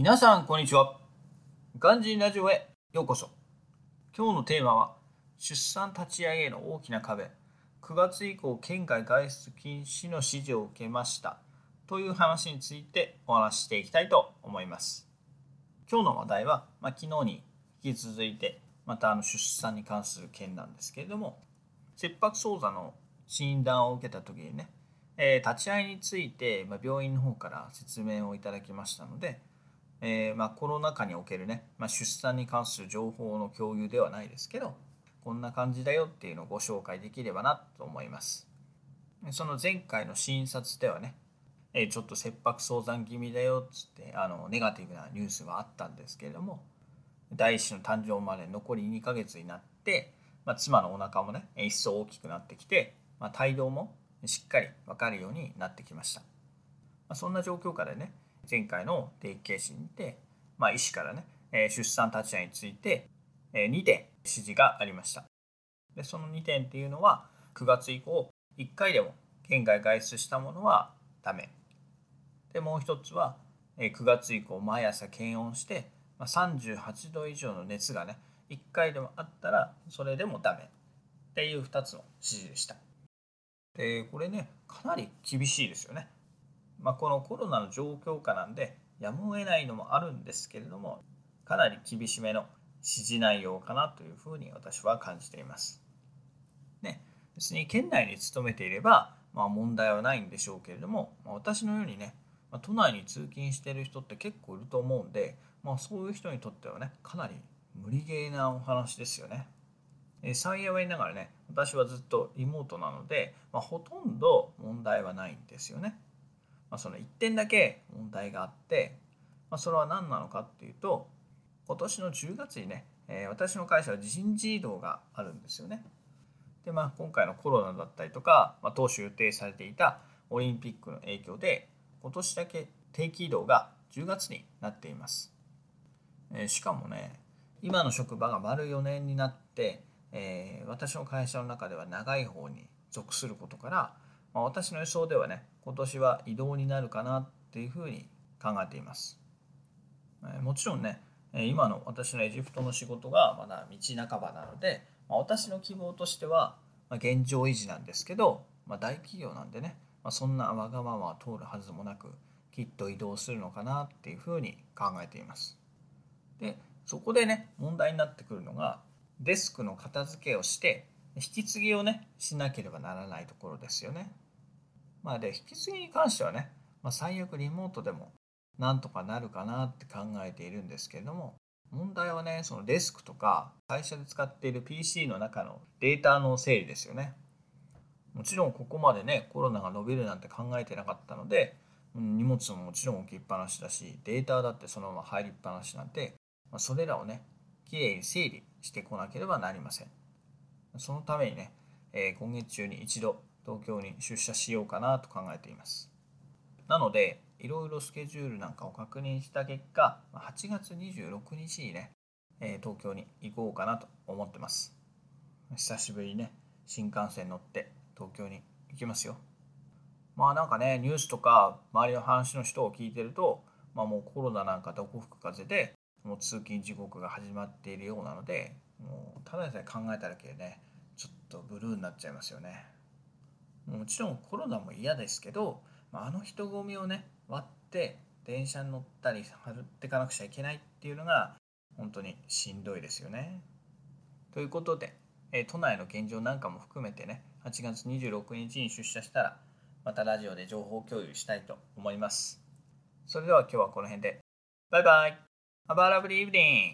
皆さんこんにちは。ガンジーラジオへようこそ。今日のテーマは出産立ち上げの大きな壁。9月以降県外外出禁止の指示を受けました。という話についてお話ししていきたいと思います。今日の話題は、まあ、昨日に引き続いてまたあの出産に関する件なんですけれども切迫早産の診断を受けた時にね、えー、立ち会いについて、まあ、病院の方から説明をいただきましたので、えー、まあ、コロナ禍におけるね、まあ、出産に関する情報の共有ではないですけどこんな感じだよっていうのをご紹介できればなと思います。その前回の診察ではね、えー、ちょっと切迫早産気味だよっつってあのネガティブなニュースがあったんですけれども第一子の誕生まで残り2ヶ月になって、まあ、妻のお腹もね一層大きくなってきて、まあ、胎動もしっかり分かるようになってきました、まあ、そんな状況下でね前回の定期検診で、まあ、医師からね、え出産立ち会いについて、え2点指示がありました。でその2点っていうのは9月以降1回でも県外外出したものはダメ。でもう一つは9月以降毎朝検温して38度以上の熱がね1回でもあったらそれでもダメ。っていう2つの指示でした。でこれねかなり厳しいですよね。まあ、このコロナの状況下なんでやむを得ないのもあるんですけれどもかなり厳しめの指示内容かなというふうに私は感じています。ね、別に県内に勤めていれば、まあ、問題はないんでしょうけれども、まあ、私のようにね、まあ、都内に通勤している人って結構いると思うんで、まあ、そういう人にとってはねかなり無理ゲーなお話ですよね。え幸いながらね私はずっとリモートなので、まあ、ほとんど問題はないんですよね。まあ、その1点だけ問題があって、まあ、それは何なのかっていうと今年の10月にね、えー、私の会社は人事異動があるんですよね。でまあ今回のコロナだったりとか、まあ、当初予定されていたオリンピックの影響で今年だけ定期移動が10月になっています。えー、しかもね今の職場が丸4年になって、えー、私の会社の中では長い方に属することから、まあ、私の予想ではね今年は移動になるかなっていうふうに考えています。えもちろんね今の私のエジプトの仕事がまだ道半ばなので、まあ、私の希望としては現状維持なんですけど、まあ、大企業なんでね、まあ、そんなわがままは通るはずもなくきっと移動するのかなっていうふうに考えています。でそこでね問題になってくるのがデスクの片付けをして引き継ぎをねしなければならないところですよね。まあで、引き継ぎに関してはね、まあ、最悪リモートでもなんとかなるかなって考えているんですけれども、問題はね、そのデスクとか会社で使っている PC の中のデータの整理ですよね。もちろんここまでね、コロナが伸びるなんて考えてなかったので、荷物ももちろん置きっぱなしだし、データだってそのまま入りっぱなしなんで、まあ、それらをね、きれいに整理してこなければなりません。そのためにね、えー、今月中に一度東京に出社しようかなと考えています。なので、いろいろスケジュールなんかを確認した結果、8月26日にね、え東京に行こうかなと思ってます。久しぶりにね、新幹線乗って東京に行きますよ。まあなんかね、ニュースとか周りの話の人を聞いてると、まあもうコロナなんかどこ吹く風で、もう通勤時刻が始まっているようなので、もうただでさえ考えただけでね、とブルーになっちゃいますよね。もちろんコロナも嫌ですけどあの人混みをね割って電車に乗ったり張ってかなくちゃいけないっていうのが本当にしんどいですよね。ということで、え都内の現状なんかも含めてね8月26日に出社したらまたラジオで情報共有したいと思います。それでは今日はこの辺で。バイバイ !Have a lovely evening!